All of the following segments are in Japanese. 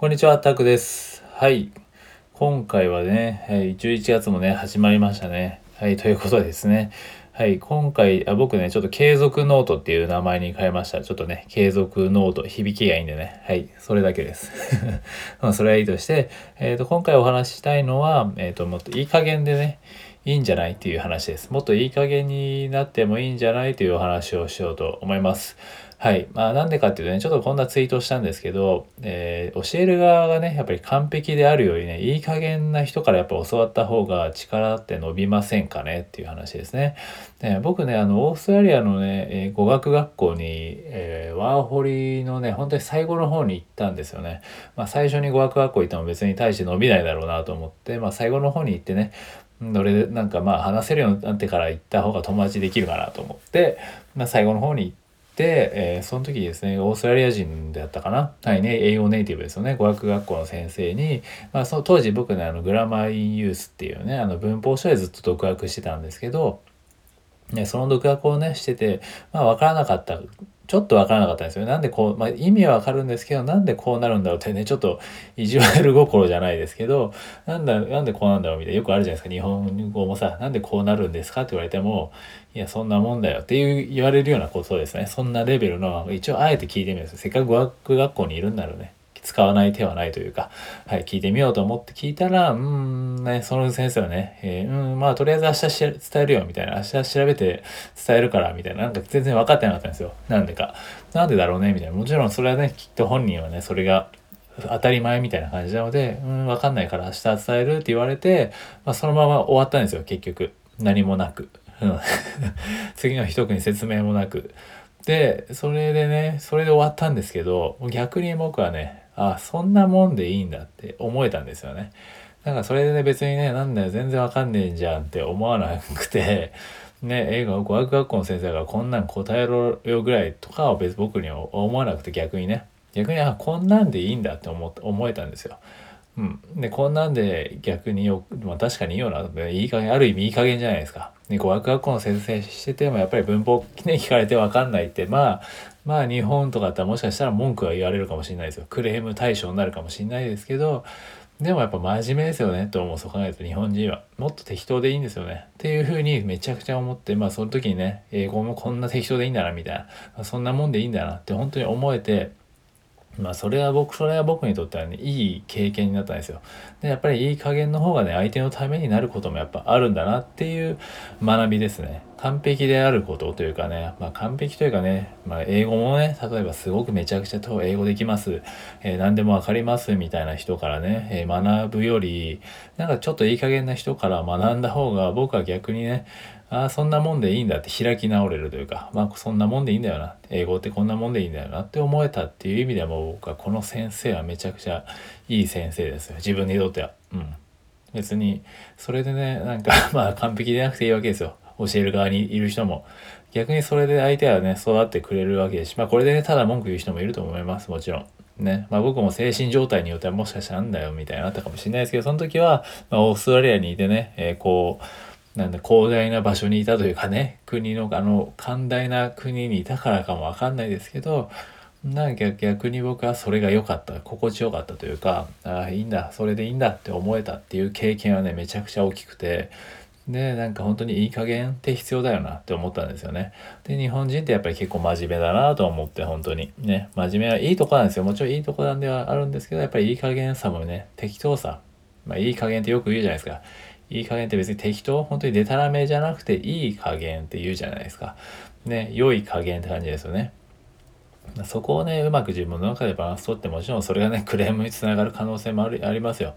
こんにちは、タクです。はい。今回はね、はい11月もね、始まりましたね。はい、ということですね。はい、今回、あ僕ね、ちょっと継続ノートっていう名前に変えました。ちょっとね、継続ノート、響きがいいんでね。はい、それだけです。ま、それはいいとして、えっ、と、今回お話ししたいのは、えっ、と、もっといい加減でね、いいんじゃないっていう話です。もっといい加減になってもいいんじゃないというお話をしようと思います。はい。まあなんでかっていうとね、ちょっとこんなツイートしたんですけど、えー教える側がね、やっぱり完璧であるよりね、いい加減な人からやっぱ教わった方が力って伸びませんかねっていう話ですね。で僕ね、あの、オーストラリアのね、えー語学学校に、えーワーホリのね、本当に最後の方に行ったんですよね。まあ最初に語学学校行っても別に大して伸びないだろうなと思って、まあ最後の方に行ってね、どれでなんかまあ話せるようになってから行った方が友達できるかなと思って、まあ最後の方に行って、えーその時ですね、オーストラリア人であったかな？はいね、英語ネイティブですよね。語学学校の先生に、まあその当時僕ね、あの、グラマー・イン・ユースっていうね、あの、文法書でずっと独学してたんですけど、ね、その独学をね、してて、まあ分からなかった。ちょっとわからなかったんですよ。なんでこう、まあ意味はわかるんですけど、なんでこうなるんだろうってね、ちょっと意地悪心じゃないですけど、なんだ、なんでこうなんだろうみたいな、よくあるじゃないですか。日本語もさ、なんでこうなるんですかって言われても、いや、そんなもんだよっていう言われるようなことですね。そんなレベルの、一応あえて聞いてみるんです。せっかく語学学校にいるんだろうね、使わない手はないというか、はい、聞いてみようと思って聞いたら、うん、ね、その先生はね、えーうん、まあ、とりあえず明日し伝えるよ、みたいな、明日調べて伝えるから、みたいな、なんか全然分かってなかったんですよ。なんでか。なんでだろうね、みたいな。もちろんそれはね、きっと本人はね、それが、当たり前みたいな感じなので、うん、わかんないから明日伝えるって言われて、まあ、そのまま終わったんですよ、結局。何もなく。うん 次の日特に説明もなく。で、それでね、それで終わったんですけど、逆に僕はね、あ、そんなもんでいいんだって思えたんですよね。だかそれでね、別にね、なんだよ、全然わかんねえじゃんって思わなくて、ね、映画語学学校の先生がこんなん答えろよぐらいとかは別僕には思わなくて逆にね、逆に、あ、こんなんでいいんだって思って思えたんですよ。うん。で、こんなんで逆によ、まあ確かにいいよな。いい加減、ある意味いい加減じゃないですか。ね、語学学校の先生しててもやっぱり文法ね、聞かれてわかんないって、まあ、まあ日本とかだったらもしかしたら文句は言われるかもしれないですよ。クレーム対象になるかもしれないですけど、でもやっぱ真面目ですよねと思うそう考えると日本人はもっと適当でいいんですよねっていうふうにめちゃくちゃ思ってまあその時にね英語もこんな適当でいいんだなみたいなそんなもんでいいんだなって本当に思えてまあそれは僕それは僕にとってはねいい経験になったんですよ。でやっぱりいい加減の方がね相手のためになることもやっぱあるんだなっていう学びですね。完璧であることというかね、まあ、完璧というかね、まあ、英語もね例えばすごくめちゃくちゃと英語できます、えー何でもわかりますみたいな人からね、えー学ぶよりなんかちょっといい加減な人から学んだ方が僕は逆にねああそんなもんでいいんだって開き直れるというかまあそんなもんでいいんだよな。英語ってこんなもんでいいんだよなって思えたっていう意味でも僕はこの先生はめちゃくちゃいい先生ですよ。自分にとっては。うん。別にそれでねなんか まあ完璧でなくていいわけですよ。教える側にいる人も。逆にそれで相手はね育ってくれるわけですしまあこれでねただ文句言う人もいると思います。もちろん。ね。まあ僕も精神状態によってはもしかしたらなんだよみたいになったかもしれないですけどその時は、まあ、オーストラリアにいてね、えーこうなんだ広大な場所にいたというかね国のあの寛大な国にいたからかもわかんないですけどなんか逆に僕はそれが良かった心地よかったというかああいいんだそれでいいんだって思えたっていう経験はねめちゃくちゃ大きくてでなんか本当にいい加減って必要だよなって思ったんですよね。で日本人ってやっぱり結構真面目だなと思って本当に。ね真面目はいいとこなんですよ。もちろんいいとこなんではあるんですけどやっぱりいい加減さもね適当さ。まあいい加減ってよく言うじゃないですか。いい加減って別に適当本当にデタラメじゃなくていい加減って言うじゃないですか。ね良い加減って感じですよね。そこをね、うまく自分の中でバランス取って、もちろんそれがね、クレームにつながる可能性もあるありますよ。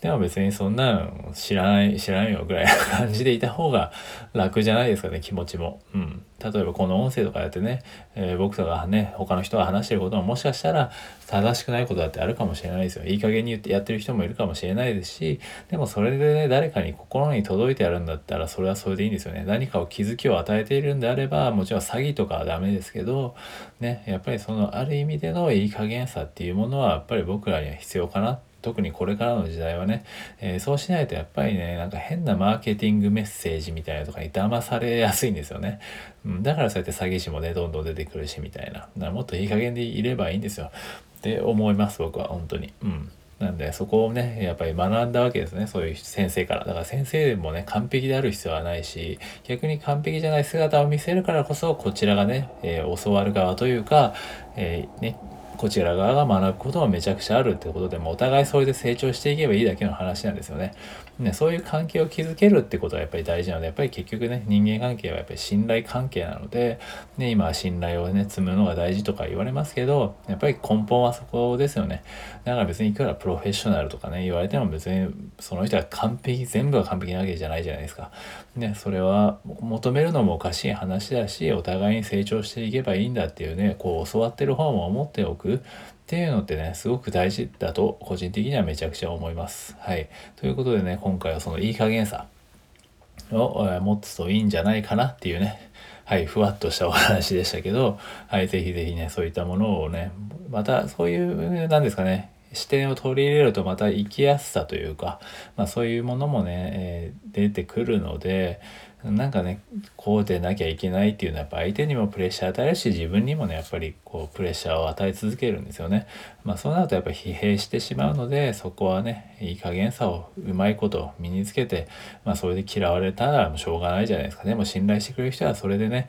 でも別にそんなの知らない、知らないよぐらいな感じでいた方が楽じゃないですかね、気持ちも。うん。例えばこの音声とかやってね、えー僕とかね、他の人が話してることももしかしたら正しくないことだってあるかもしれないですよ。いい加減に言ってやってる人もいるかもしれないですし、でもそれでね、誰かに心に届いてやるんだったら、それはそれでいいんですよね。何かを気づきを与えているんであれば、もちろん詐欺とかはダメですけど、ね、やっぱりそのある意味でのいい加減さっていうものは、やっぱり僕らには必要かな。特にこれからの時代はね、えーそうしないとやっぱりね、なんか変なマーケティングメッセージみたいなとかに騙されやすいんですよね。うん、だからそうやって詐欺師もね、どんどん出てくるしみたいな。もっといい加減でいればいいんですよ。って思います僕は本当にうんなんでそこをねやっぱり学んだわけですね。そういう先生から。だから先生もね完璧である必要はないし逆に完璧じゃない姿を見せるからこそこちらがね、えー、教わる側というか、えー、ねこちら側が学ぶこともめちゃくちゃあるってことでもお互いそれで成長していけばいいだけの話なんですよね。ねそういう関係を築けるってことはやっぱり大事なのでやっぱり結局ね人間関係はやっぱり信頼関係なので、ね、今は信頼をね積むのが大事とか言われますけどやっぱり根本はそこですよね。だから別にいくらプロフェッショナルとかね言われても別にその人は完璧全部が完璧なわけじゃないじゃないですか。ねそれは求めるのもおかしい話だしお互いに成長していけばいいんだっていうねこう教わってる方も思っておくっていうのってね、すごく大事だと個人的にはめちゃくちゃ思います。はい。ということでね、今回はそのいい加減さを持つといいんじゃないかなっていうね、はい、ふわっとしたお話でしたけど、はい、ぜひぜひね、そういったものをね、またそういう、なんですかね、視点を取り入れるとまた生きやすさというか、まあ、そういうものもね、えー、出てくるのでなんかねこうでなきゃいけないっていうのはやっぱ相手にもプレッシャー与えるし自分にもねやっぱりこうプレッシャーを与え続けるんですよね。まあそうなるとやっぱ疲弊してしまうのでそこはねいい加減さをうまいこと身につけてまあそれで嫌われたらもうしょうがないじゃないですか。でも信頼してくれる人はそれでね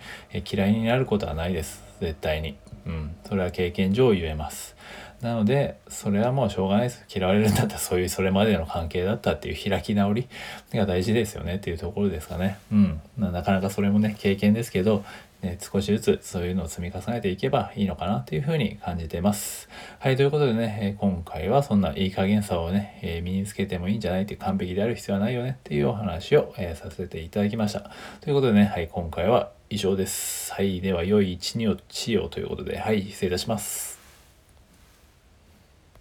嫌いになることはないです絶対に。うん、それは経験上言えます。なのでそれはもうしょうがないです。嫌われるんだったらそういうそれまでの関係だったっていう開き直りが大事ですよね。っていうところですかね。うん。なかなかそれもね経験ですけど、ね、少しずつそういうのを積み重ねていけばいいのかなというふうに感じてます。はいということでね今回はそんないい加減さをね、え身につけてもいいんじゃないっていう完璧である必要はないよね。っていうお話を、えさせていただきました。ということでねはい今回は以上です。はいでは良い一日をということで。はい失礼いたします。